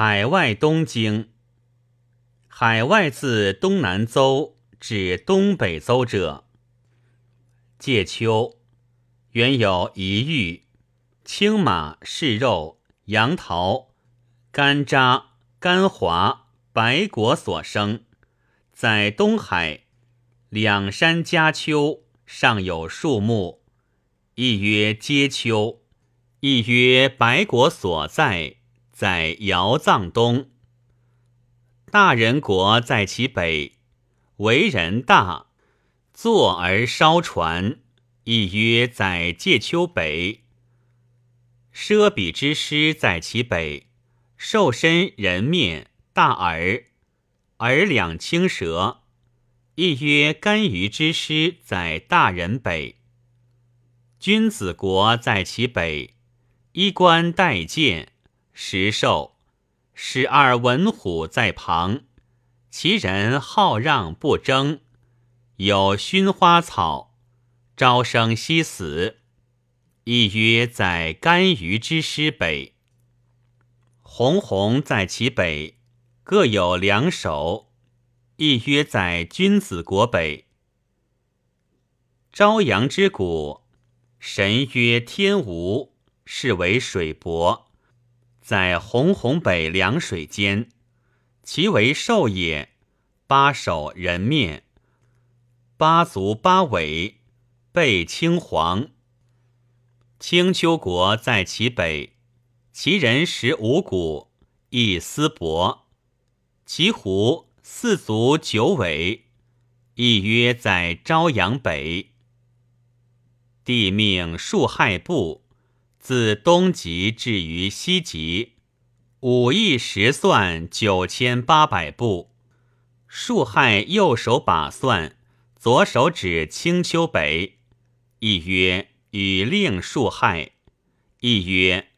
海外东京。海外自东南邹至东北邹者，介丘。原有一玉、青马、柿肉、杨桃、干渣、干华、白果所生，在东海。两山夹丘。上有树木，一曰阶丘，一曰白果所在。在尧藏东，大人国在其北，为人大，坐而烧船，亦曰在界丘北。奢比之师在其北，瘦身人面，大耳，耳两青舌，亦曰干鱼之师在大人北。君子国在其北，衣冠带剑。石兽，十二文虎在旁，其人好让不争，有熏花草，朝生夕死。亦曰在干鱼之师北。红红在其北，各有两首。亦曰在君子国北。朝阳之谷，神曰天无，是为水伯。在红红北凉水间，其为兽也。八首人面，八足八尾，背青黄。青丘国在其北，其人食五谷，亦丝帛。其狐四足九尾，亦曰在朝阳北。地命数害部。自东极至于西极，五亿十算九千八百步。数亥右手把算，左手指青丘北，亦曰与令数亥，亦曰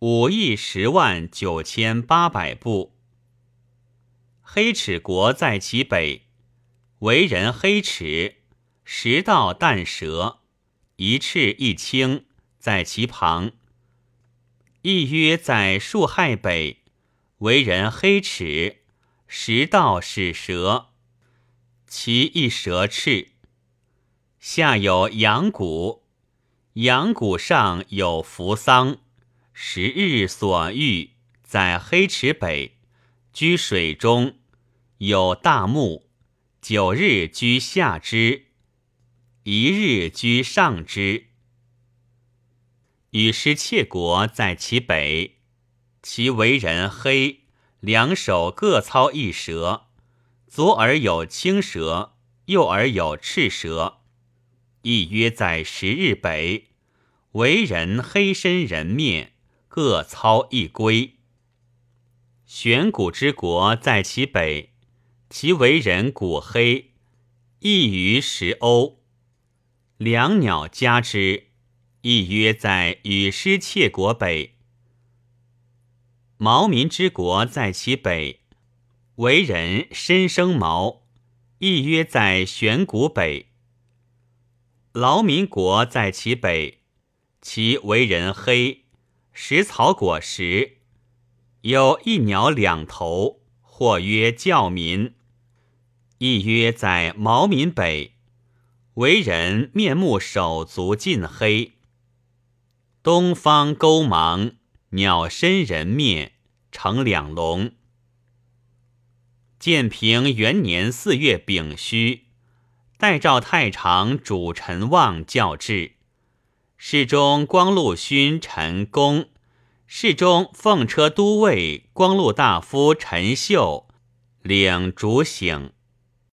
五亿十万九千八百步。黑齿国在其北，为人黑齿，食道淡舌，一赤一青。在其旁，亦曰在树亥北，为人黑齿，食道使舌，其一舌赤。下有阳谷，阳谷上有扶桑，十日所遇，在黑池北，居水中，有大木，九日居下之，一日居上之。与师窃国在其北，其为人黑，两手各操一舌，左耳有青蛇，右耳有赤蛇，亦约在十日北，为人黑身人面，各操一龟。玄古之国在其北，其为人骨黑，异于十欧，两鸟加之。亦曰在与师窃国北，毛民之国在其北，为人身生毛。亦曰在玄谷北，劳民国在其北，其为人黑，食草果实，有一鸟两头，或曰教民。亦曰在毛民北，为人面目手足尽黑。东方勾芒，鸟身人面，成两龙。建平元年四月丙戌，代召太常主陈望教制。侍中光禄勋陈公，侍中奉车都尉光禄大夫陈秀领主省。